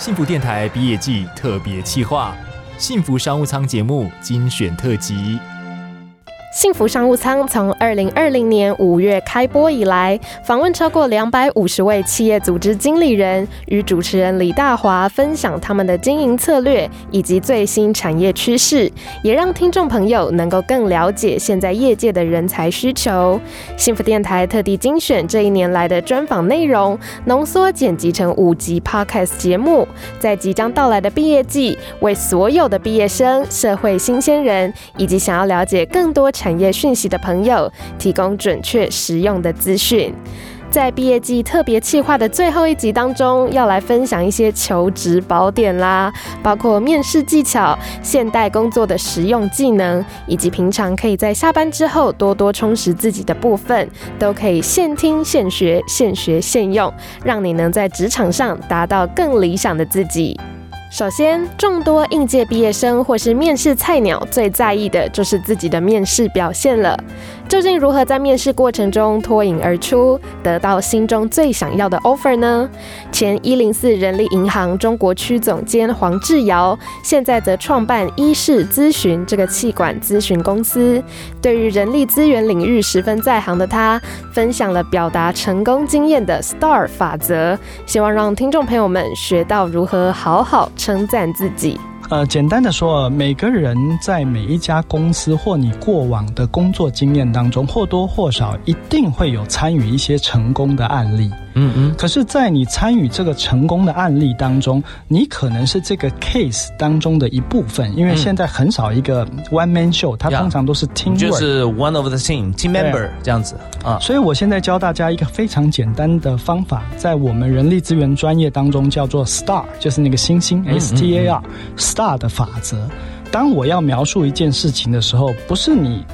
幸福电台毕业季特别企划，幸福商务舱节目精选特辑。幸福商务舱从二零二零年五月开播以来，访问超过两百五十位企业组织经理人，与主持人李大华分享他们的经营策略以及最新产业趋势，也让听众朋友能够更了解现在业界的人才需求。幸福电台特地精选这一年来的专访内容，浓缩剪辑成五集 Podcast 节目，在即将到来的毕业季，为所有的毕业生、社会新鲜人以及想要了解更多。产业讯息的朋友，提供准确实用的资讯。在毕业季特别企划的最后一集当中，要来分享一些求职宝典啦，包括面试技巧、现代工作的实用技能，以及平常可以在下班之后多多充实自己的部分，都可以现听现学、现学现用，让你能在职场上达到更理想的自己。首先，众多应届毕业生或是面试菜鸟最在意的就是自己的面试表现了。究竟如何在面试过程中脱颖而出，得到心中最想要的 offer 呢？前一零四人力银行中国区总监黄志尧，现在则创办一世咨询这个气管咨询公司。对于人力资源领域十分在行的他，分享了表达成功经验的 STAR 法则，希望让听众朋友们学到如何好好称赞自己。呃，简单的说，每个人在每一家公司或你过往的工作经验当中，或多或少一定会有参与一些成功的案例。嗯嗯。可是，在你参与这个成功的案例当中，你可能是这个 case 当中的一部分，因为现在很少一个 one man show，它通常都是 team，就是 one of the team team member 这样子啊。所以我现在教大家一个非常简单的方法，在我们人力资源专业当中叫做 star，就是那个星星 S T A R。STAR 的法则，当我要描述一件事情的时候，不是你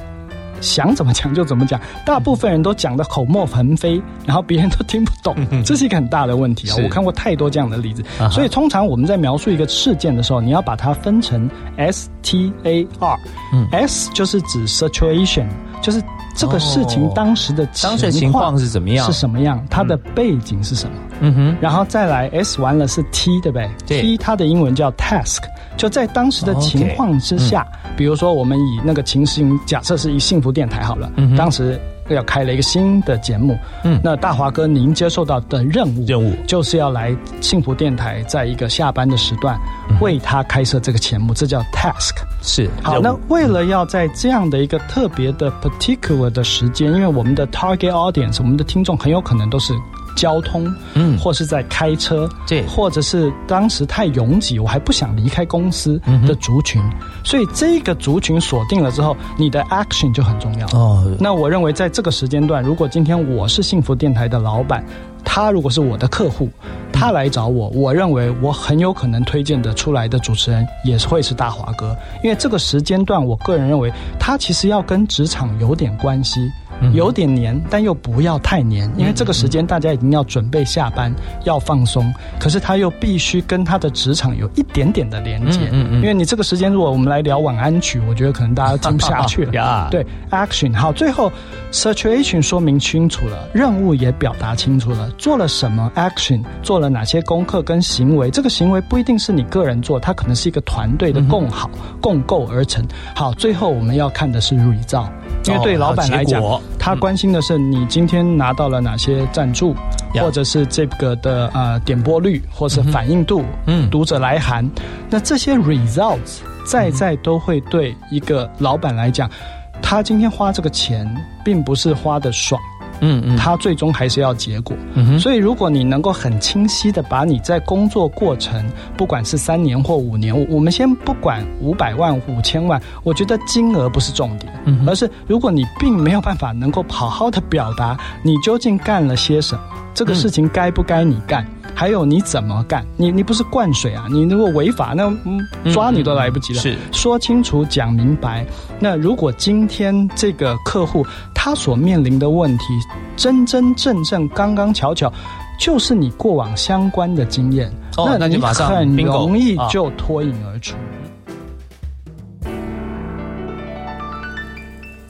想怎么讲就怎么讲。大部分人都讲的口沫横飞，然后别人都听不懂，这是一个很大的问题啊！我看过太多这样的例子，所以通常我们在描述一个事件的时候，你要把它分成 S T A R，S 就是指 situation，就是这个事情当时的当时情况是怎么样，是什么样，它的背景是什么？嗯哼，然后再来 S 完了是 T，对不对？T 它的英文叫 task。就在当时的情况之下，比如说我们以那个情形假设是以幸福电台好了，嗯当时要开了一个新的节目，嗯，那大华哥您接受到的任务任务就是要来幸福电台，在一个下班的时段为他开设这个节目，这叫 task。是好，那为了要在这样的一个特别的 particular 的时间，因为我们的 target audience，我们的听众很有可能都是。交通，嗯，或是在开车，对，或者是当时太拥挤，我还不想离开公司的族群，所以这个族群锁定了之后，你的 action 就很重要。哦。那我认为在这个时间段，如果今天我是幸福电台的老板，他如果是我的客户，他来找我，我认为我很有可能推荐的出来的主持人也会是大华哥，因为这个时间段，我个人认为他其实要跟职场有点关系。有点黏，但又不要太黏，因为这个时间大家已经要准备下班，要放松。可是他又必须跟他的职场有一点点的连接，因为你这个时间如果我们来聊晚安曲，我觉得可能大家听不下去了。对，action 好，最后 situation 说明清楚了，任务也表达清楚了，做了什么 action，做了哪些功课跟行为，这个行为不一定是你个人做，它可能是一个团队的共好共构而成。好，最后我们要看的是 result。因为对老板来讲，他关心的是你今天拿到了哪些赞助，或者是这个的呃点播率，或是反应度，嗯，读者来函，那这些 results 在在都会对一个老板来讲，他今天花这个钱，并不是花的爽。嗯嗯，他最终还是要结果。嗯所以如果你能够很清晰的把你在工作过程，不管是三年或五年，我们先不管五百万、五千万，我觉得金额不是重点，而是如果你并没有办法能够好好的表达你究竟干了些什么，这个事情该不该你干。还有你怎么干？你你不是灌水啊？你如果违法，那抓你都来不及了。是说清楚、讲明白。那如果今天这个客户他所面临的问题，真真正正、刚刚巧巧，就是你过往相关的经验，那你很容易就脱颖而出。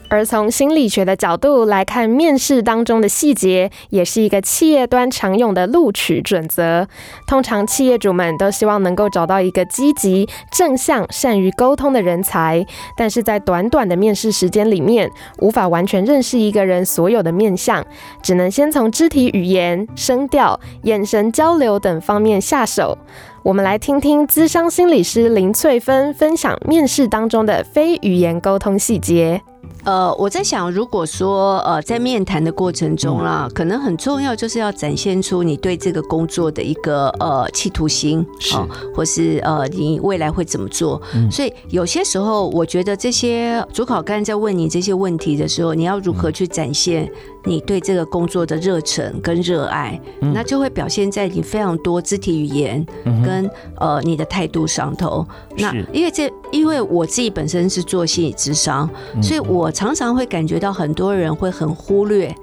而从心理学的角度来看，面试当中的细节也是一个企业端常用的录取准则。通常企业主们都希望能够找到一个积极、正向、善于沟通的人才，但是在短短的面试时间里面，无法完全认识一个人所有的面相，只能先从肢体语言、声调、眼神交流等方面下手。我们来听听资商心理师林翠芬分享面试当中的非语言沟通细节。呃，我在想，如果说呃，在面谈的过程中啦，可能很重要就是要展现出你对这个工作的一个呃企图心，是，或是呃你未来会怎么做。所以有些时候，我觉得这些主考官在问你这些问题的时候，你要如何去展现你对这个工作的热忱跟热爱，那就会表现在你非常多肢体语言跟呃你的态度上头。那因为这，因为我自己本身是做心理智商，所以我。常常会感觉到很多人会很忽略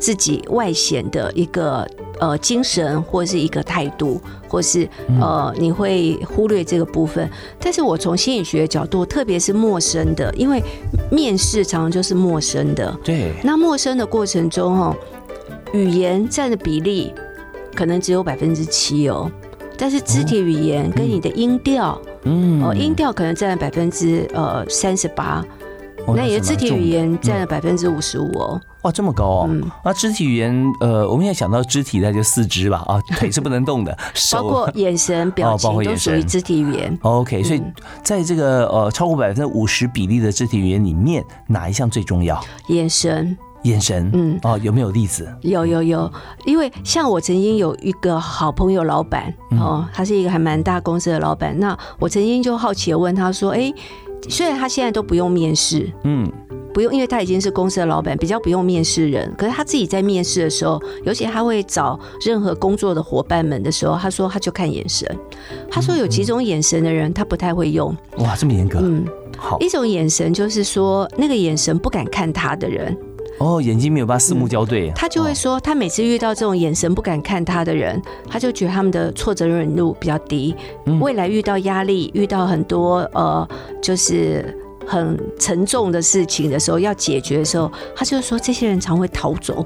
自己外显的一个呃精神，或是一个态度，或是呃你会忽略这个部分。但是我从心理学角度，特别是陌生的，因为面试常常就是陌生的。对。那陌生的过程中，哦，语言占的比例可能只有百分之七哦，但是肢体语言跟你的音调，嗯，哦，音调可能占了百分之呃三十八。那你的肢体语言占了百分之五十五哦，哇，这么高哦！那肢体语言，呃，我们现在想到肢体，那就四肢吧，啊，腿是不能动的，包括 眼神、表情都属于肢体语言。OK，所以在这个呃超过百分之五十比例的肢体语言里面，哪一项最重要？眼神，眼神，嗯，哦，有没有例子？有有有，因为像我曾经有一个好朋友老板哦，他是一个还蛮大公司的老板，那我曾经就好奇的问他说，哎。虽然他现在都不用面试，嗯，不用，因为他已经是公司的老板，比较不用面试人。可是他自己在面试的时候，尤其他会找任何工作的伙伴们的时候，他说他就看眼神。他说有几种眼神的人，他不太会用。哇，这么严格？嗯，好。一种眼神就是说，那个眼神不敢看他的人。哦，眼睛没有办法四目交对，他就会说，他每次遇到这种眼神不敢看他的人，他就觉得他们的挫折忍度比较低，未来遇到压力、遇到很多呃，就是很沉重的事情的时候，要解决的时候，他就说这些人常会逃走。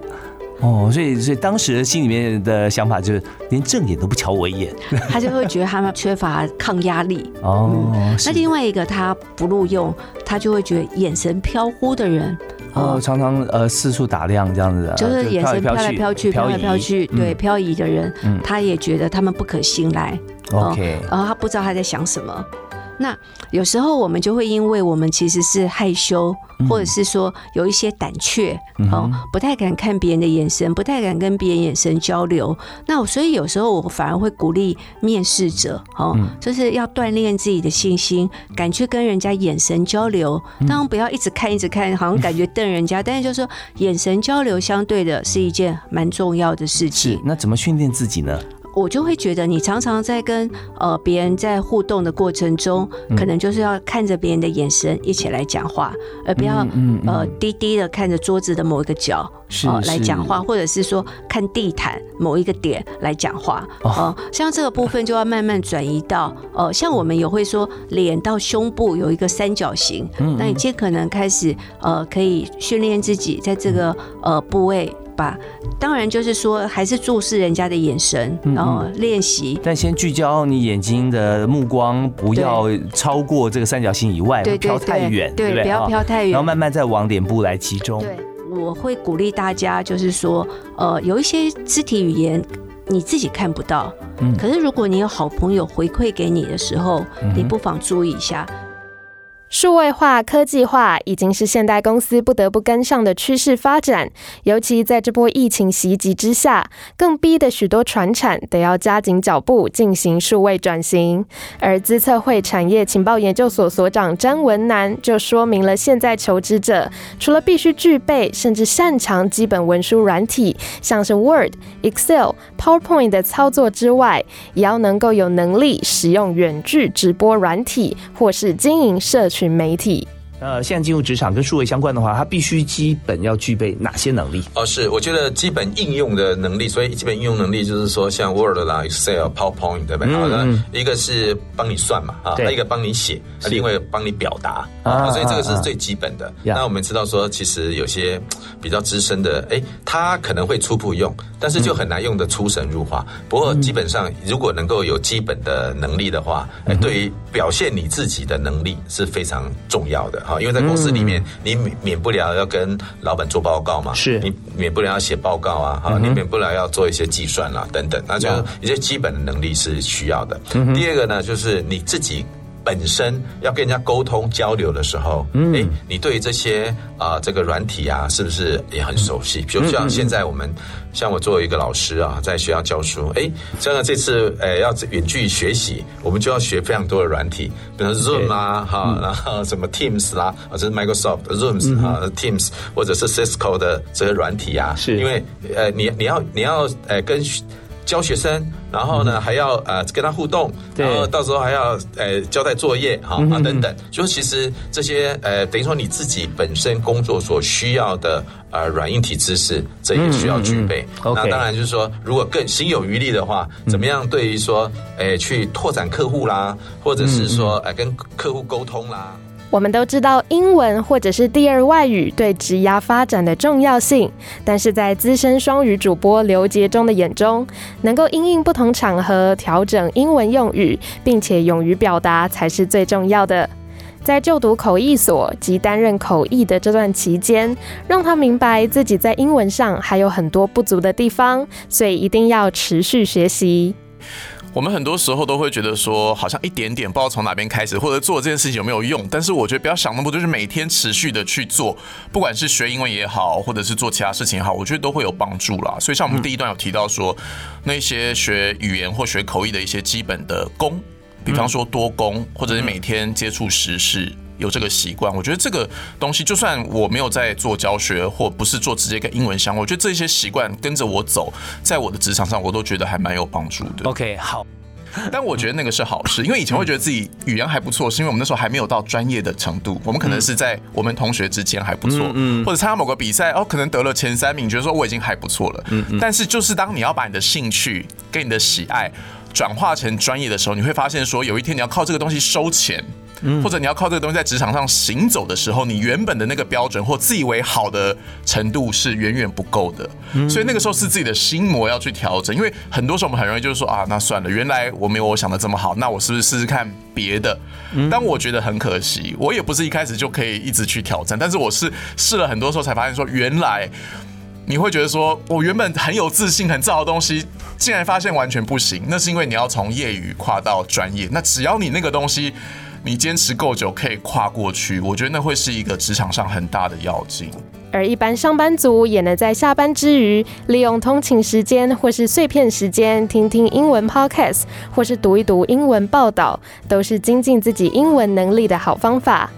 哦，所以所以当时心里面的想法就是，连正眼都不瞧我一眼，他就会觉得他们缺乏抗压力。哦，那另外一个他不录用，他就会觉得眼神飘忽的人。哦，常常呃四处打量这样子的，就是眼神飘来飘去、飘来飘去，对漂移的人，他也觉得他们不可信赖。OK，然后他不知道他在想什么。那有时候我们就会因为我们其实是害羞，或者是说有一些胆怯，哦，不太敢看别人的眼神，不太敢跟别人眼神交流。那所以有时候我反而会鼓励面试者，哦，就是要锻炼自己的信心，敢去跟人家眼神交流。当然不要一直看一直看，好像感觉瞪人家，但是就是说眼神交流相对的是一件蛮重要的事情。是，那怎么训练自己呢？我就会觉得，你常常在跟呃别人在互动的过程中，可能就是要看着别人的眼神一起来讲话，而不要呃低低的看着桌子的某一个角哦来讲话，或者是说看地毯某一个点来讲话。哦，像这个部分就要慢慢转移到呃，像我们也会说脸到胸部有一个三角形，那你尽可能开始呃可以训练自己在这个呃部位。吧，当然就是说，还是注视人家的眼神，然后练习。但先聚焦你眼睛的目光，不要超过这个三角形以外，对飘太远，对不不要飘太远，然后慢慢再往脸部来集中。对，我会鼓励大家，就是说，呃，有一些肢体语言你自己看不到，嗯，可是如果你有好朋友回馈给你的时候，你不妨注意一下。数位化、科技化已经是现代公司不得不跟上的趋势发展，尤其在这波疫情袭击之下，更逼得许多船产得要加紧脚步进行数位转型。而资策会产业情报研究所所长詹文南就说明了，现在求职者除了必须具备甚至擅长基本文书软体，像是 Word、Excel、PowerPoint 的操作之外，也要能够有能力使用远距直播软体，或是经营社群。媒体，呃，现在进入职场跟数位相关的话，它必须基本要具备哪些能力？哦，是，我觉得基本应用的能力，所以基本应用能力就是说，像 Word 啦、Excel、PowerPoint 对不对？好的，一个是帮你算嘛，啊，一个帮你写，另外帮你表达啊，所以这个是最基本的。那我们知道说，其实有些比较资深的，哎，他可能会初步用，但是就很难用的出神入化。不过基本上，如果能够有基本的能力的话，哎，对于表现你自己的能力是非常重要的哈。因为在公司里面，你免免不了要跟老板做报告嘛，是你免不了要写报告啊，哈，你免不了要做一些计算啦等等，那就一些基本的能力是需要的。第二个呢，就是你自己。本身要跟人家沟通交流的时候，哎，你对这些啊这个软体啊，是不是也很熟悉？比如像现在我们，像我作为一个老师啊，在学校教书，哎，像这次诶要远距学习，我们就要学非常多的软体，比如 Zoom 啊，哈，然后什么 Teams 啦，啊，这是 Microsoft Zooms 啊，Teams 或者是 Cisco 的这些软体啊，是。因为呃，你你要你要诶跟。教学生，然后呢还要呃跟他互动，然后到时候还要呃交代作业哈啊等等，就其实这些呃等于说你自己本身工作所需要的呃软硬体知识，这也需要具备。那当然就是说，如果更心有余力的话，怎么样对于说诶去拓展客户啦，或者是说诶跟客户沟通啦。我们都知道英文或者是第二外语对职涯发展的重要性，但是在资深双语主播刘杰忠的眼中，能够因应不同场合调整英文用语，并且勇于表达才是最重要的。在就读口译所及担任口译的这段期间，让他明白自己在英文上还有很多不足的地方，所以一定要持续学习。我们很多时候都会觉得说，好像一点点不知道从哪边开始，或者做这件事情有没有用。但是我觉得不要想那么多，就是每天持续的去做，不管是学英文也好，或者是做其他事情也好，我觉得都会有帮助啦。所以像我们第一段有提到说，那些学语言或学口译的一些基本的功，比方说多功，或者是每天接触时事。有这个习惯，我觉得这个东西，就算我没有在做教学，或不是做直接跟英文相关，我觉得这些习惯跟着我走，在我的职场上，我都觉得还蛮有帮助的。OK，好。但我觉得那个是好事，因为以前会觉得自己语言还不错，是因为我们那时候还没有到专业的程度，我们可能是在我们同学之间还不错，嗯，或者参加某个比赛，哦，可能得了前三名，觉得说我已经还不错了。嗯嗯。但是就是当你要把你的兴趣跟你的喜爱转化成专业的时候，你会发现说，有一天你要靠这个东西收钱。或者你要靠这个东西在职场上行走的时候，你原本的那个标准或自以为好的程度是远远不够的，所以那个时候是自己的心魔要去调整。因为很多时候我们很容易就是说啊，那算了，原来我没有我想的这么好，那我是不是试试看别的？但我觉得很可惜，我也不是一开始就可以一直去挑战，但是我是试了很多时候才发现说，原来你会觉得说我原本很有自信、很自豪的东西，竟然发现完全不行。那是因为你要从业余跨到专业，那只要你那个东西。你坚持够久，可以跨过去，我觉得那会是一个职场上很大的要紧。而一般上班族也能在下班之余，利用通勤时间或是碎片时间，听听英文 podcast，或是读一读英文报道，都是精进自己英文能力的好方法。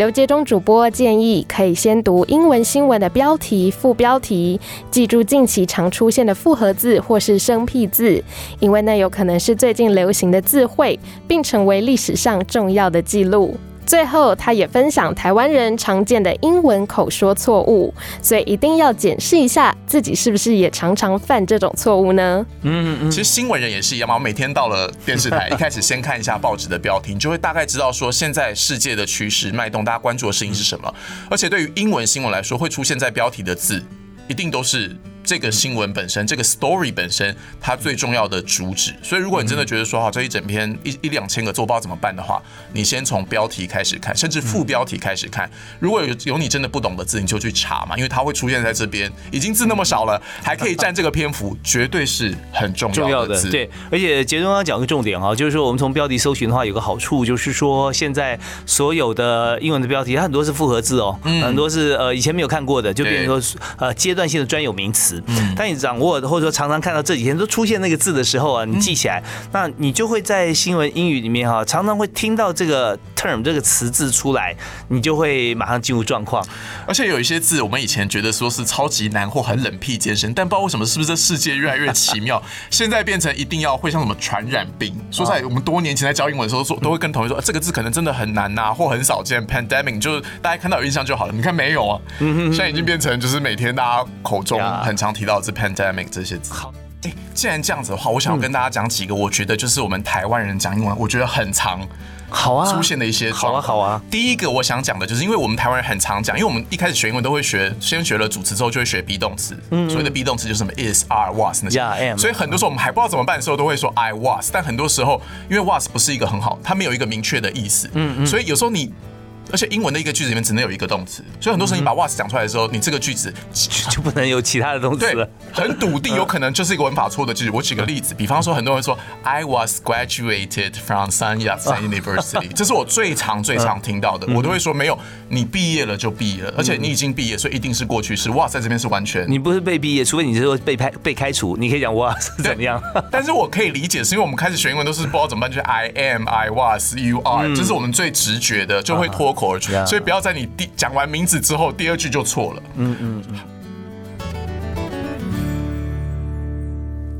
刘杰忠主播建议，可以先读英文新闻的标题、副标题，记住近期常出现的复合字或是生僻字，因为那有可能是最近流行的字汇，并成为历史上重要的记录。最后，他也分享台湾人常见的英文口说错误，所以一定要检视一下自己是不是也常常犯这种错误呢？嗯嗯，其实新闻人也是一样嘛，我每天到了电视台，一开始先看一下报纸的标题，你就会大概知道说现在世界的趋势脉动，大家关注的事情是什么。而且对于英文新闻来说，会出现在标题的字，一定都是。这个新闻本身，这个 story 本身，它最重要的主旨。所以，如果你真的觉得说，好，这一整篇一一两千个做报怎么办的话，你先从标题开始看，甚至副标题开始看。如果有有你真的不懂的字，你就去查嘛，因为它会出现在这边，已经字那么少了，还可以占这个篇幅，绝对是很重要的。对，而且杰中刚讲个重点啊，就是说我们从标题搜寻的话，有个好处就是说，现在所有的英文的标题，它很多是复合字哦，很多是呃以前没有看过的，就变成说呃阶段性的专有名词。字。嗯，当你掌握或者说常常看到这几天都出现那个字的时候啊，你记起来，那你就会在新闻英语里面哈，常常会听到这个 term 这个词字出来，你就会马上进入状况。而且有一些字，我们以前觉得说是超级难或很冷僻艰深，但不知道为什么，是不是这世界越来越奇妙，现在变成一定要会像什么传染病。说在我们多年前在教英文的时候，说都会跟同学说，这个字可能真的很难呐，或很少见。pandemic 就是大家看到有印象就好了，你看没有啊？现在已经变成就是每天大家口中很常提到是 pandemic 这些字。好，哎，既然这样子的话，我想要跟大家讲几个，我觉得就是我们台湾人讲英文，我觉得很长。好啊，出现的一些好啊好啊。第一个我想讲的就是，因为我们台湾人很常讲，因为我们一开始学英文都会学，先学了主词之后就会学 be 动词，嗯所谓的 be 动词就是什么 is are was 那些，所以很多时候我们还不知道怎么办的时候，都会说 I was，但很多时候因为 was 不是一个很好，它没有一个明确的意思，嗯嗯，所以有时候你。而且英文的一个句子里面只能有一个动词，所以很多时候你把 was 讲出来的时候，你这个句子就不能有其他的动词了。很笃定有可能就是一个文法错的句子。我举个例子，比方说很多人说 I was graduated from Sun Yat-sen University，这是我最常最常听到的。我都会说没有，你毕业了就毕业了，而且你已经毕业，所以一定是过去式。was 在这边是完全，你不是被毕业，除非你是说被开被开除，你可以讲 was 怎么样。但是我可以理解，是因为我们开始学英文都是不知道怎么办，就是 I am, I was, you are，这是我们最直觉的，就会脱口而出，所以不要。在你第讲完名字之后，第二句就错了。嗯嗯。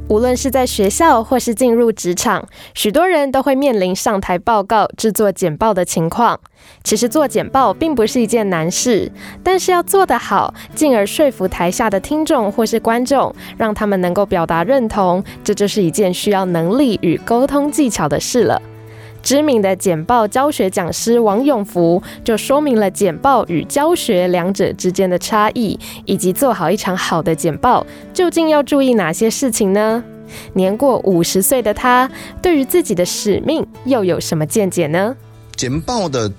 无论是在学校或是进入职场，许多人都会面临上台报告、制作简报的情况。其实做简报并不是一件难事，但是要做得好，进而说服台下的听众或是观众，让他们能够表达认同，这就是一件需要能力与沟通技巧的事了。知名的简报教学讲师王永福就说明了简报与教学两者之间的差异，以及做好一场好的简报究竟要注意哪些事情呢？年过五十岁的他，对于自己的使命又有什么见解呢？简报的。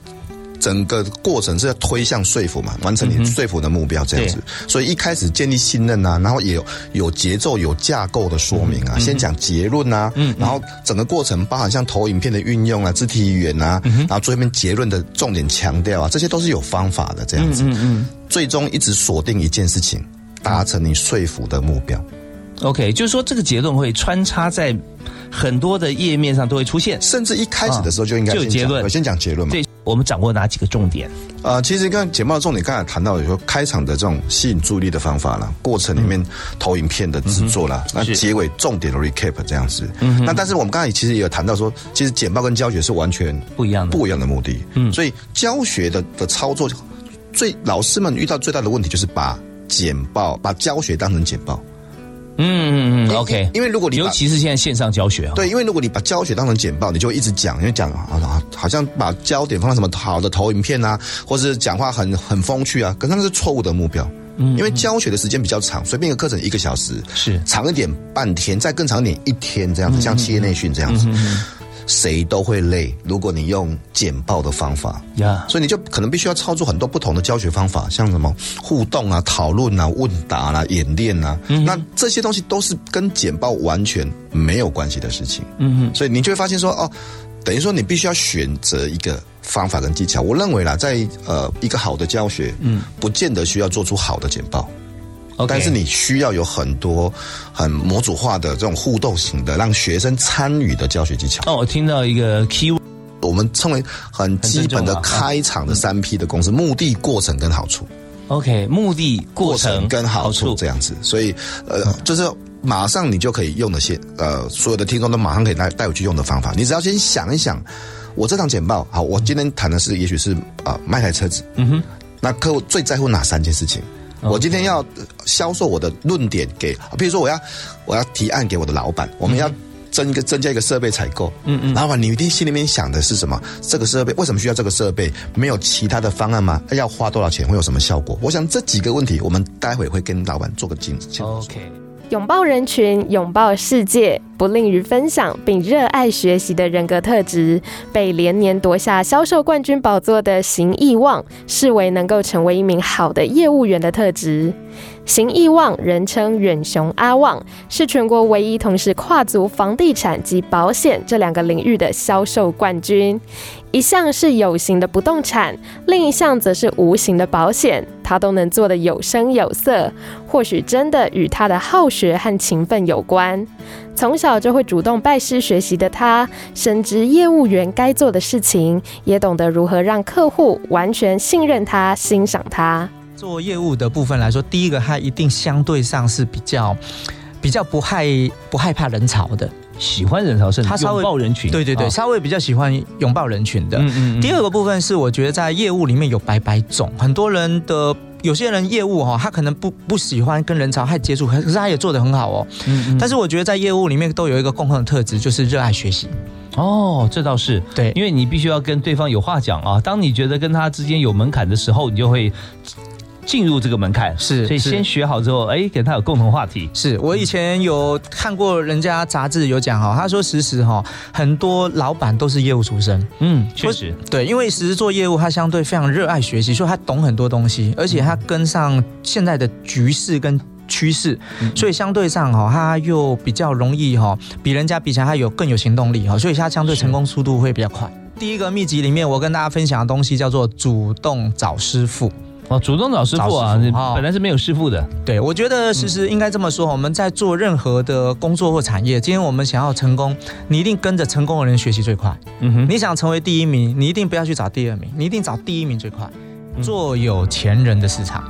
整个过程是要推向说服嘛，完成你说服的目标这样子。所以一开始建立信任啊，然后也有有节奏、有架构的说明啊，先讲结论啊，然后整个过程包含像投影片的运用啊、肢体语言啊，然后最后面结论的重点强调啊，这些都是有方法的这样子。最终一直锁定一件事情，达成你说服的目标。OK，就是说这个结论会穿插在很多的页面上都会出现，甚至一开始的时候就应该就结论，先讲结论嘛。我们掌握哪几个重点？呃，其实刚简报的重点，刚才谈到，有说开场的这种吸引注意力的方法了，过程里面投影片的制作了，那结尾重点的 recap 这样子。嗯，那但是我们刚才其实也有谈到说，其实简报跟教学是完全不一样的，不一样的目的。嗯，所以教学的的操作，最老师们遇到最大的问题就是把简报、把教学当成简报。嗯嗯嗯，OK。因为如果你尤其是现在线上教学啊，对，因为如果你把教学当成简报，你就会一直讲，因为讲啊，好像把焦点放在什么好的投影片啊，或者是讲话很很风趣啊，可是那是错误的目标。嗯，因为教学的时间比较长，随便一个课程一个小时，是长一点半天，再更长一点一天这样子，像企业内训这样子。谁都会累。如果你用简报的方法，呀，所以你就可能必须要操作很多不同的教学方法，像什么互动啊、讨论啊、问答啦、演练啊，那这些东西都是跟简报完全没有关系的事情。嗯嗯，所以你就会发现说，哦，等于说你必须要选择一个方法跟技巧。我认为啦，在呃一个好的教学，嗯，不见得需要做出好的简报。但是你需要有很多很模组化的这种互动型的，让学生参与的教学技巧。哦，我听到一个 key，我们称为很基本的开场的三 P 的公式：目的、过程跟好处。OK，目的、过程跟好处这样子。所以呃，就是马上你就可以用的些呃，所有的听众都马上可以带带我去用的方法。你只要先想一想，我这场简报好，我今天谈的是也许是啊卖台车子。嗯哼，那客户最在乎哪三件事情？我今天要销售我的论点给，比如说我要我要提案给我的老板，我们要增一个增加一个设备采购。嗯嗯，老板，你一定心里面想的是什么？这个设备为什么需要这个设备？没有其他的方案吗？要花多少钱？会有什么效果？我想这几个问题，我们待会会跟老板做个镜子。OK。拥抱人群，拥抱世界，不吝于分享并热爱学习的人格特质，被连年夺下销售冠军宝座的邢义旺视为能够成为一名好的业务员的特质。邢义旺，人称远雄阿旺，是全国唯一同时跨足房地产及保险这两个领域的销售冠军。一项是有形的不动产，另一项则是无形的保险，他都能做得有声有色。或许真的与他的好学和勤奋有关。从小就会主动拜师学习的他，深知业务员该做的事情，也懂得如何让客户完全信任他、欣赏他。做业务的部分来说，第一个他一定相对上是比较比较不害不害怕人潮的。喜欢人潮，甚至他拥抱人群。对对对，稍微比较喜欢拥抱人群的。嗯嗯。第二个部分是，我觉得在业务里面有百百种，很多人的有些人业务哈，他可能不不喜欢跟人潮太接触，可是他也做得很好哦。嗯嗯。但是我觉得在业务里面都有一个共同的特质，就是热爱学习。哦，这倒是对，因为你必须要跟对方有话讲啊。当你觉得跟他之间有门槛的时候，你就会。进入这个门槛是，所以先学好之后，哎，跟他有共同话题。是我以前有看过人家杂志有讲哈，他说实时哈，很多老板都是业务出身。嗯，确实，对，因为实时做业务，他相对非常热爱学习，所以他懂很多东西，而且他跟上现在的局势跟趋势，所以相对上哈，他又比较容易哈，比人家比起来他有更有行动力哈，所以他相对成功速度会比较快。第一个秘籍里面，我跟大家分享的东西叫做主动找师傅。哦，主动找师傅啊！本来是没有师傅的。对，我觉得其实应该这么说：我们在做任何的工作或产业，今天我们想要成功，你一定跟着成功的人学习最快。嗯哼，你想成为第一名，你一定不要去找第二名，你一定找第一名最快。做有钱人的市场。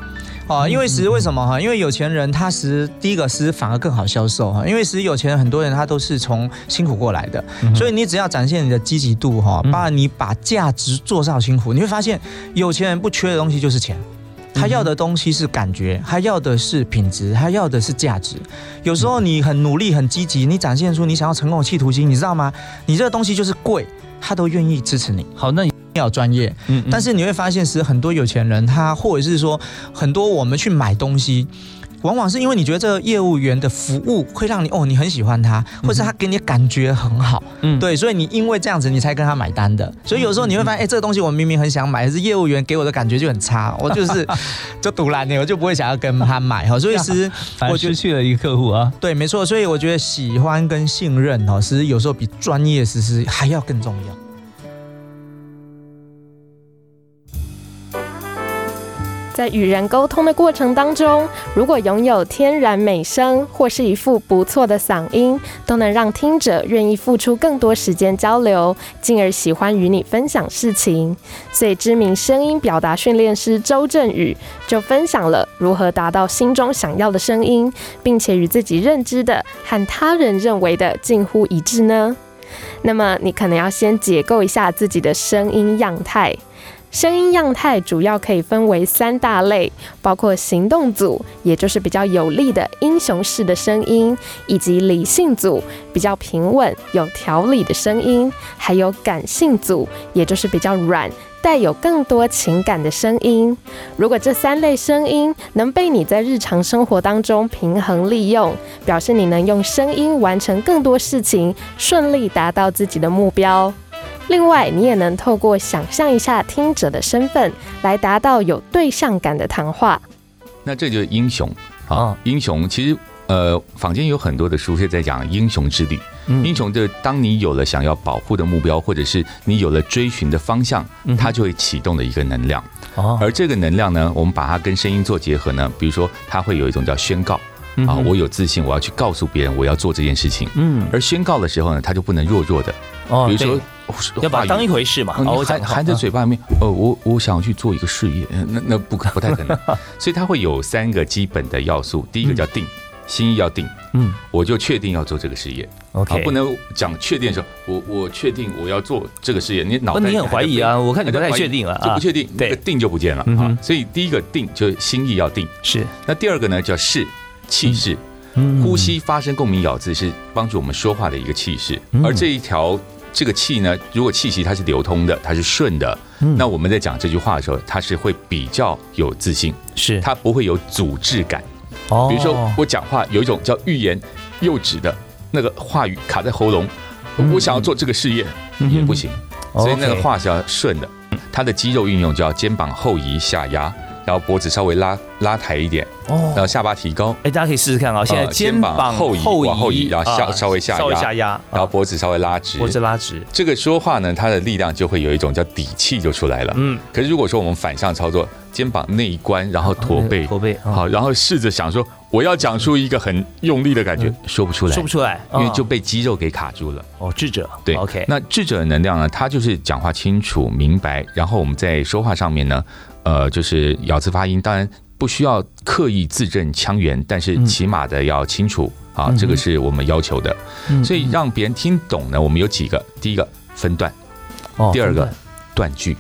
哦，因为其实为什么哈？因为有钱人他实第一个是反而更好销售哈，因为其实有钱人很多人他都是从辛苦过来的，所以你只要展现你的积极度哈，把你把价值做上辛苦，你会发现有钱人不缺的东西就是钱，他要的东西是感觉，他要的是品质，他要的是价值。有时候你很努力很积极，你展现出你想要成功的企图心，你知道吗？你这个东西就是贵，他都愿意支持你。好，那。要专业，嗯，但是你会发现，其实很多有钱人，他或者是说，很多我们去买东西，往往是因为你觉得这个业务员的服务会让你哦，你很喜欢他，或是他给你感觉很好，嗯，对，所以你因为这样子，你才跟他买单的。所以有时候你会发现，哎，这个东西我明明很想买，可是业务员给我的感觉就很差，我 就是就堵烂你，我就不会想要跟他买 哈。所以其实我失去了一个客户啊。对，没错。所以我觉得喜欢跟信任哦，其实有时候比专业实施还要更重要。在与人沟通的过程当中，如果拥有天然美声或是一副不错的嗓音，都能让听者愿意付出更多时间交流，进而喜欢与你分享事情。所以，知名声音表达训练师周振宇就分享了如何达到心中想要的声音，并且与自己认知的和他人认为的近乎一致呢？那么，你可能要先解构一下自己的声音样态。声音样态主要可以分为三大类，包括行动组，也就是比较有力的英雄式的声音，以及理性组，比较平稳有条理的声音，还有感性组，也就是比较软，带有更多情感的声音。如果这三类声音能被你在日常生活当中平衡利用，表示你能用声音完成更多事情，顺利达到自己的目标。另外，你也能透过想象一下听者的身份，来达到有对象感的谈话。那这就是英雄啊！英雄其实，呃，坊间有很多的书是在讲英雄之旅。英雄就当你有了想要保护的目标，或者是你有了追寻的方向，它就会启动的一个能量。而这个能量呢，我们把它跟声音做结合呢，比如说，它会有一种叫宣告啊，我有自信，我要去告诉别人我要做这件事情。嗯，而宣告的时候呢，他就不能弱弱的。哦，比如说。要把当一回事嘛，含含在嘴巴里面。呃，我我想去做一个事业，那那不不太可能。所以它会有三个基本的要素，第一个叫定，心意要定。嗯，我就确定要做这个事业。OK，不能讲确定的时候，我我确定我要做这个事业，你脑你很怀疑啊？我看你不太确定啊，就不确定，那个定就不见了啊。所以第一个定就心意要定，是。那第二个呢叫势，气势，呼吸发声共鸣咬字是帮助我们说话的一个气势，而这一条。这个气呢，如果气息它是流通的，它是顺的，那我们在讲这句话的时候，它是会比较有自信，是。它不会有阻滞感。哦，比如说我讲话有一种叫欲言又止的那个话语卡在喉咙，我想要做这个事业也不行，所以那个话是要顺的。它的肌肉运用就要肩膀后移下压，然后脖子稍微拉拉抬一点，哦，然后下巴提高。哎，大家可以试试看啊，现在肩膀后移，往后移，然后下稍微下压，稍微下压，然后脖子稍微拉直，脖子拉直。这个说话呢，它的力量就会有一种叫底气就出来了。嗯，可是如果说我们反向操作，肩膀内关，然后驼背，驼背，好，然后试着想说，我要讲出一个很用力的感觉，说不出来，说不出来，因为就被肌肉给卡住了。哦，智者，对，OK。那智者的能量呢，他就是讲话清楚明白，然后我们在说话上面呢，呃，就是咬字发音，当然不需要刻意字正腔圆，但是起码的要清楚啊，这个是我们要求的。所以让别人听懂呢，我们有几个，第一个分段，第二个断句。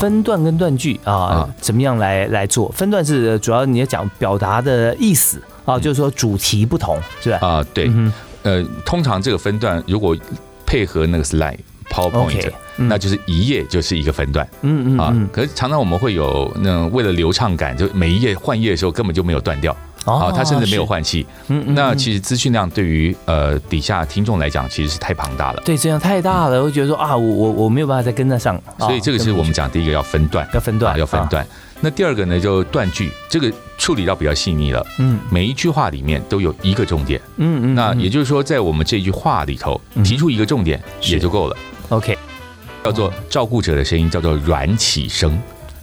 分段跟断句啊，怎么样来来做？分段是主要你要讲表达的意思啊，就是说主题不同，是吧？啊，对，呃，通常这个分段如果配合那个 slide PowerPoint，那就是一页就是一个分段，嗯嗯啊。可是常常我们会有那为了流畅感，就每一页换页的时候根本就没有断掉。哦，他甚至没有换气。嗯嗯，那其实资讯量对于呃底下听众来讲，其实是太庞大了。对，这样太大了，会觉得说啊，我我我没有办法再跟得上。所以这个是我们讲第一个要分段，要分段，要分段。那第二个呢，就断句，这个处理到比较细腻了。嗯，每一句话里面都有一个重点。嗯嗯，那也就是说，在我们这句话里头提出一个重点也就够了。OK，叫做照顾者的声音叫做软起声，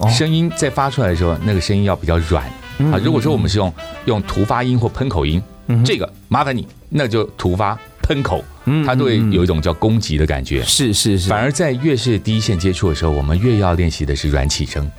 声音在发出来的时候，那个声音要比较软。啊，如果说我们是用用突发音或喷口音，这个麻烦你，那就突发喷口，它都会有一种叫攻击的感觉。是是是。反而在越是第一线接触的时候，我们越要练习的是软起声，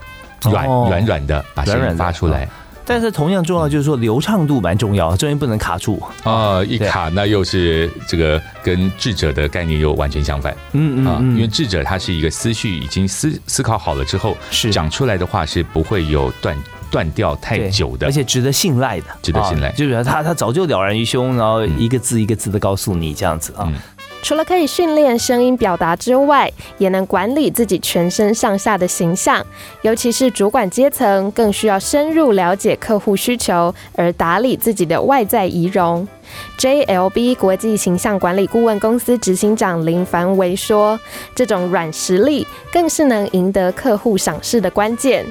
软软软的把声音发出来。但是同样重要就是说流畅度蛮重要，中间不能卡住啊，一卡那又是这个跟智者的概念又完全相反。嗯嗯啊，因为智者他是一个思绪已经思思考好了之后，是讲出来的话是不会有断。断掉太久的，而且值得信赖的，值得信赖。就是他，他早就了然于胸，然后一个字一个字的告诉你这样子啊。除了可以训练声音表达之外，也能管理自己全身上下的形象，尤其是主管阶层，更需要深入了解客户需求，而打理自己的外在仪容。JLB 国际形象管理顾问公司执行长林凡维说：“这种软实力，更是能赢得客户赏识的关键。”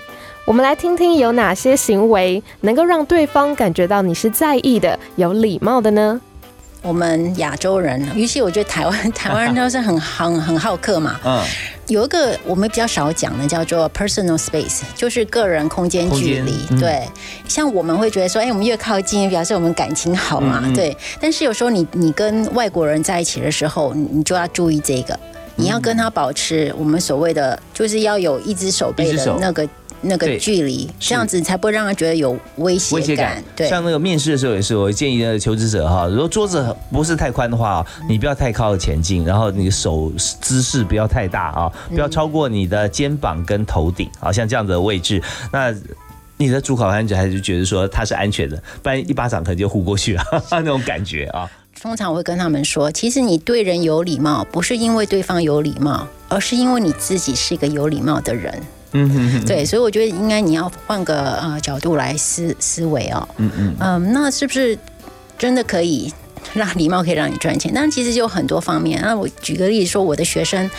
我们来听听有哪些行为能够让对方感觉到你是在意的、有礼貌的呢？我们亚洲人，尤其我觉得台湾台湾人都是很很很好客嘛。嗯。有一个我们比较少讲的叫做 personal space，就是个人空间距离。对。像我们会觉得说，哎，我们越靠近，表示我们感情好嘛。对。但是有时候你你跟外国人在一起的时候，你就要注意这个，你要跟他保持我们所谓的，就是要有一只手背的那个。那个距离，这样子才不会让他觉得有威胁感。对，像那个面试的时候也是，我建议的求职者哈，如果桌子不是太宽的话，你不要太靠前进，然后你的手姿势不要太大啊，不要超过你的肩膀跟头顶，好像这样的位置，那你的主考官者还是觉得说他是安全的，不然一巴掌可能就呼过去了，那种感觉啊。通常我会跟他们说，其实你对人有礼貌，不是因为对方有礼貌，而是因为你自己是一个有礼貌的人。嗯哼，对，所以我觉得应该你要换个呃角度来思思维哦。嗯嗯嗯，那是不是真的可以让礼貌可以让你赚钱？但其实就有很多方面。那我举个例子说，我的学生，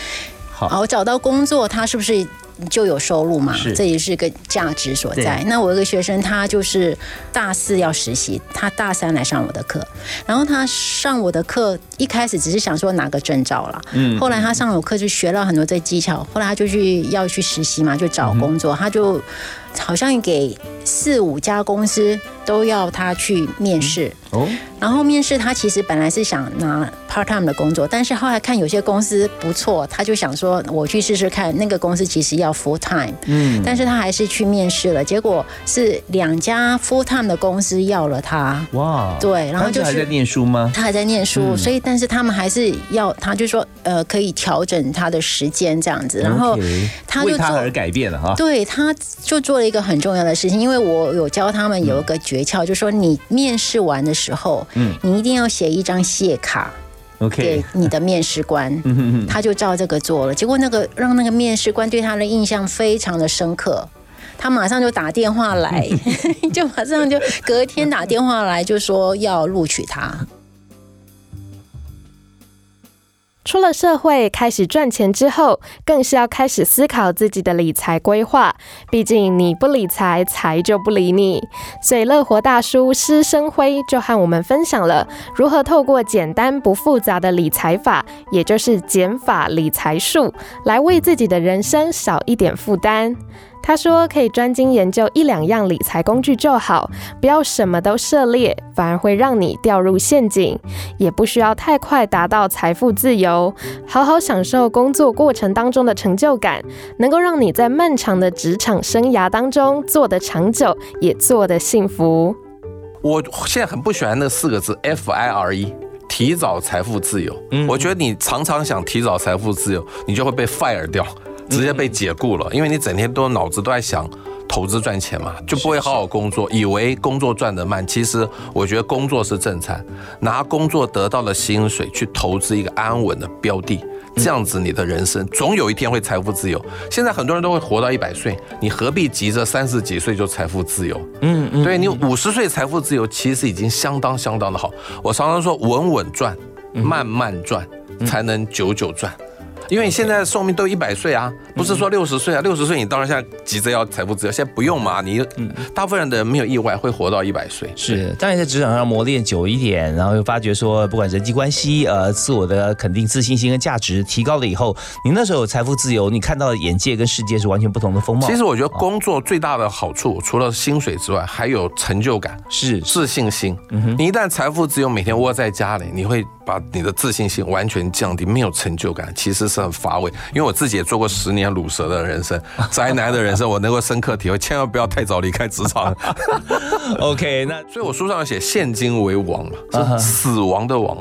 好，我找到工作，他是不是？就有收入嘛，这也是个价值所在。那我有个学生，他就是大四要实习，他大三来上我的课，然后他上我的课一开始只是想说拿个证照了，嗯，后来他上我课就学了很多这技巧，后来他就去要去实习嘛，就找工作，他就好像给四五家公司都要他去面试。哦，然后面试他其实本来是想拿 part time 的工作，但是后来看有些公司不错，他就想说我去试试看。那个公司其实要 full time，嗯，但是他还是去面试了，结果是两家 full time 的公司要了他。哇，对，然后就是还在念书吗？他还在念书，所以但是他们还是要他，就说呃可以调整他的时间这样子，然后他就他而改变了哈。对，他就做了一个很重要的事情，因为我有教他们有一个诀窍，就是说你面试完的。时候，嗯，你一定要写一张谢卡，OK，给你的面试官，他就照这个做了。结果那个让那个面试官对他的印象非常的深刻，他马上就打电话来，就马上就隔天打电话来，就说要录取他。出了社会开始赚钱之后，更是要开始思考自己的理财规划。毕竟你不理财，财就不理你。所以乐活大叔施生辉就和我们分享了如何透过简单不复杂的理财法，也就是减法理财术，来为自己的人生少一点负担。他说：“可以专精研究一两样理财工具就好，不要什么都涉猎，反而会让你掉入陷阱。也不需要太快达到财富自由，好好享受工作过程当中的成就感，能够让你在漫长的职场生涯当中做得长久，也做得幸福。”我现在很不喜欢那四个字 “F I R E”，提早财富自由。嗯，我觉得你常常想提早财富自由，你就会被 fire 掉。直接被解雇了，因为你整天都脑子都在想投资赚钱嘛，就不会好好工作，以为工作赚得慢。其实我觉得工作是正餐，拿工作得到的薪水去投资一个安稳的标的，这样子你的人生总有一天会财富自由。现在很多人都会活到一百岁，你何必急着三十几岁就财富自由？嗯嗯，对你五十岁财富自由其实已经相当相当的好。我常常说稳稳赚，慢慢赚，才能久久赚。因为你现在的寿命都一百岁啊，不是说六十岁啊，六十岁你当然现在急着要财富自由，现在不用嘛。你大部分人的人没有意外会活到一百岁。是，当然在职场上磨练久一点，然后又发觉说，不管人际关系，呃，自我的肯定、自信心跟价值提高了以后，你那时候有财富自由，你看到的眼界跟世界是完全不同的风貌。其实我觉得工作最大的好处，除了薪水之外，还有成就感，是自信心。嗯你一旦财富自由，每天窝在家里，你会。把你的自信心完全降低，没有成就感，其实是很乏味。因为我自己也做过十年卤蛇的人生，宅男的人生，我能够深刻体会，千万不要太早离开职场。OK，那所以我书上写现金为王嘛，是死亡的王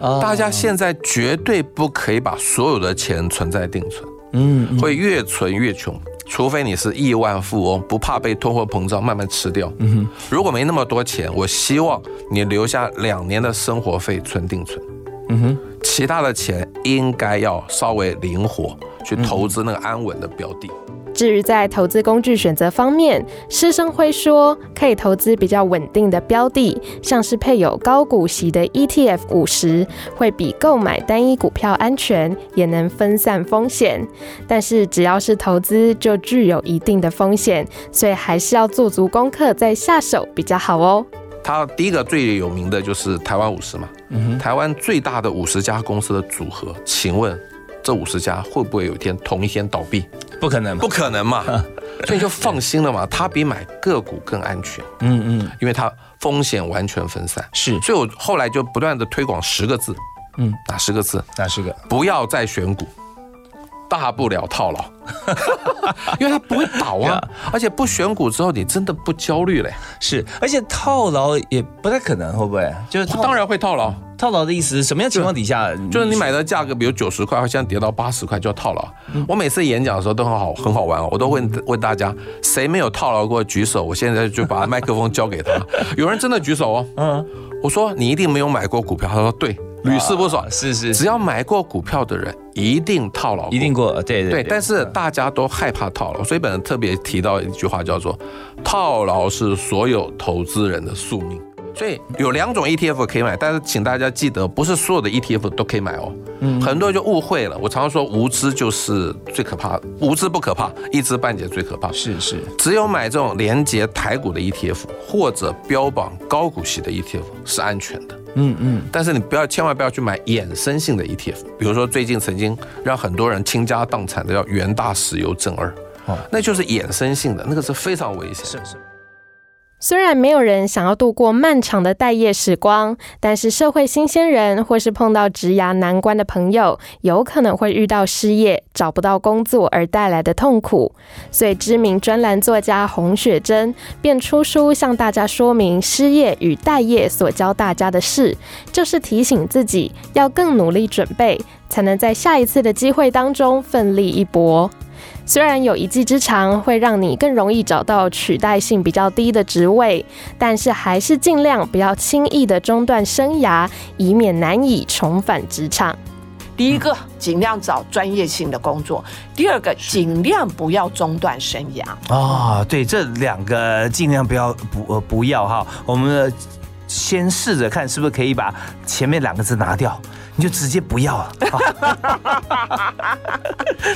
哦。大家现在绝对不可以把所有的钱存在定存，嗯，会越存越穷。除非你是亿万富翁，不怕被通货膨胀慢慢吃掉。嗯哼，如果没那么多钱，我希望你留下两年的生活费存定存。嗯哼，其他的钱应该要稍微灵活去投资那个安稳的标的。至于在投资工具选择方面，施生辉说，可以投资比较稳定的标的，像是配有高股息的 ETF 五十，会比购买单一股票安全，也能分散风险。但是只要是投资，就具有一定的风险，所以还是要做足功课再下手比较好哦。他第一个最有名的就是台湾五十嘛，台湾最大的五十家公司的组合，请问？这五十家会不会有一天同一天倒闭？不可能，不可能嘛！所以就放心了嘛，它比买个股更安全。嗯嗯，因为它风险完全分散。是，所以我后来就不断的推广十个字。嗯，哪十个字？哪十个？不要再选股。大不了套牢，因为它不会倒啊，而且不选股之后，你真的不焦虑嘞。是，而且套牢也不太可能，会不会？就是当然会套牢。套牢的意思是什么样情况底下？就是你买的价格，比如九十块，现在跌到八十块，就要套牢。我每次演讲的时候都很好，很好玩哦。我都问问大家，谁没有套牢过？举手。我现在就把麦克风交给他。有人真的举手哦。嗯。我说你一定没有买过股票。他说对。屡试不爽，是是，只要买过股票的人一定套牢，一定过，对对对。但是大家都害怕套牢，所以本人特别提到一句话，叫做“套牢是所有投资人的宿命”。所以有两种 ETF 可以买，但是请大家记得，不是所有的 ETF 都可以买哦。嗯，很多人就误会了。我常常说，无知就是最可怕的，无知不可怕，一知半解最可怕。是是，只有买这种连接台股的 ETF 或者标榜高股息的 ETF 是安全的。嗯嗯。但是你不要，千万不要去买衍生性的 ETF，比如说最近曾经让很多人倾家荡产的叫元大石油正二，哦，那就是衍生性的，那个是非常危险。是是。虽然没有人想要度过漫长的待业时光，但是社会新鲜人或是碰到职涯难关的朋友，有可能会遇到失业、找不到工作而带来的痛苦。所以，知名专栏作家洪雪珍便出书向大家说明失业与待业所教大家的事，就是提醒自己要更努力准备，才能在下一次的机会当中奋力一搏。虽然有一技之长会让你更容易找到取代性比较低的职位，但是还是尽量不要轻易的中断生涯，以免难以重返职场。第一个，尽量找专业性的工作；第二个，尽量不要中断生涯。啊，对，这两个尽量不要不不要哈。我们先试着看是不是可以把前面两个字拿掉。你就直接不要了。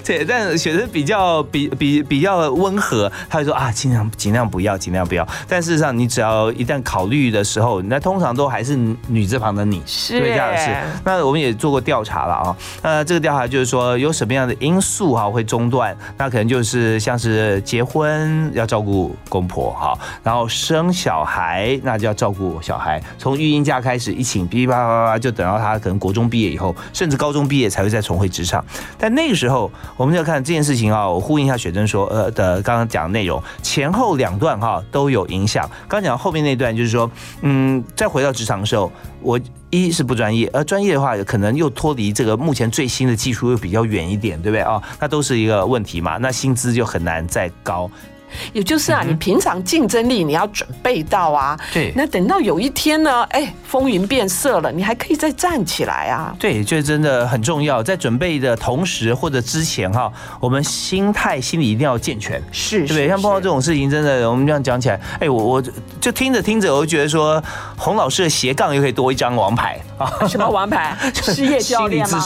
对，但学生比较比比比较温和，他会说啊，尽量尽量不要，尽量不要。但事实上，你只要一旦考虑的时候，那通常都还是女字旁的你，是这样是。那我们也做过调查了啊，那这个调查就是说有什么样的因素哈会中断，那可能就是像是结婚要照顾公婆哈，然后生小孩那就要照顾小孩，从育婴假开始一请噼噼啪啪啪就等到他可能国中毕业以后，甚至高中毕业才会再重回职场。但那个时候，我们要看这件事情啊，我呼应一下雪珍说呃的刚刚讲的内容，前后两段哈都有影响。刚讲后面那段就是说，嗯，再回到职场的时候，我一是不专业，而专业的话可能又脱离这个目前最新的技术又比较远一点，对不对啊？那都是一个问题嘛，那薪资就很难再高。也就是啊，你平常竞争力你要准备到啊，对，那等到有一天呢，哎，风云变色了，你还可以再站起来啊。对，这真的很重要，在准备的同时或者之前哈，我们心态心理一定要健全，是，对不对？像碰到这种事情，真的我们这样讲起来，哎，我我就听着听着，我就觉得说，洪老师的斜杠又可以多一张王牌啊，什么王牌？事业教练吗？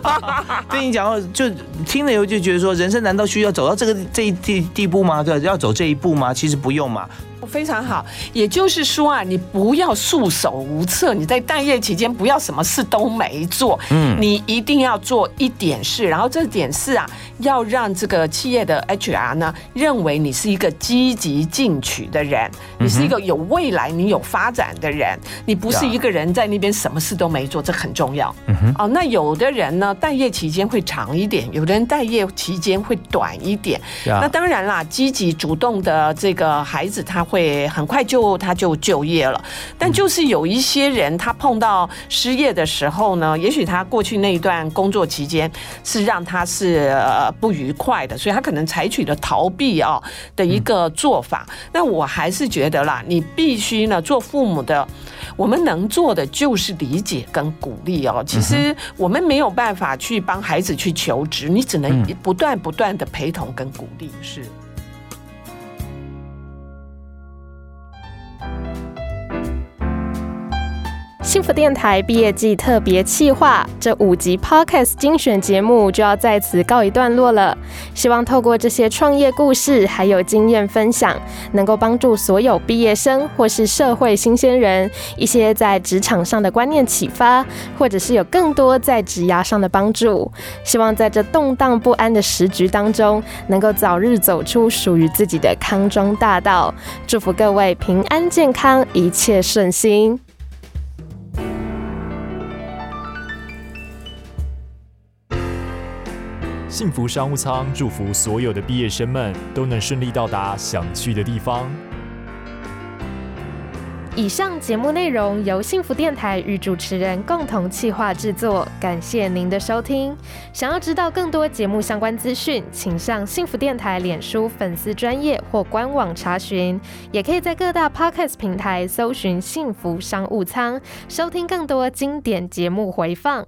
对你讲，就听了以后就觉得说，人生难道需要走到这个这一地地步吗？对。要走这一步吗？其实不用嘛。非常好，也就是说啊，你不要束手无策。你在待业期间不要什么事都没做，嗯，你一定要做一点事。然后这点事啊，要让这个企业的 HR 呢认为你是一个积极进取的人，你是一个有未来、你有发展的人。你不是一个人在那边什么事都没做，这很重要。哦，那有的人呢，待业期间会长一点，有的人待业期间会短一点。那当然啦，积极主动的这个孩子他。会很快就他就就业了，但就是有一些人他碰到失业的时候呢，也许他过去那一段工作期间是让他是不愉快的，所以他可能采取了逃避啊的一个做法。那我还是觉得啦，你必须呢做父母的，我们能做的就是理解跟鼓励哦。其实我们没有办法去帮孩子去求职，你只能不断不断的陪同跟鼓励是。幸福电台毕业季特别企划，这五集 Podcast 精选节目就要在此告一段落了。希望透过这些创业故事，还有经验分享，能够帮助所有毕业生或是社会新鲜人一些在职场上的观念启发，或者是有更多在职涯上的帮助。希望在这动荡不安的时局当中，能够早日走出属于自己的康庄大道。祝福各位平安健康，一切顺心。幸福商务舱祝福所有的毕业生们都能顺利到达想去的地方。以上节目内容由幸福电台与主持人共同企划制作，感谢您的收听。想要知道更多节目相关资讯，请上幸福电台脸书粉丝专业或官网查询，也可以在各大 podcast 平台搜寻“幸福商务舱”，收听更多经典节目回放。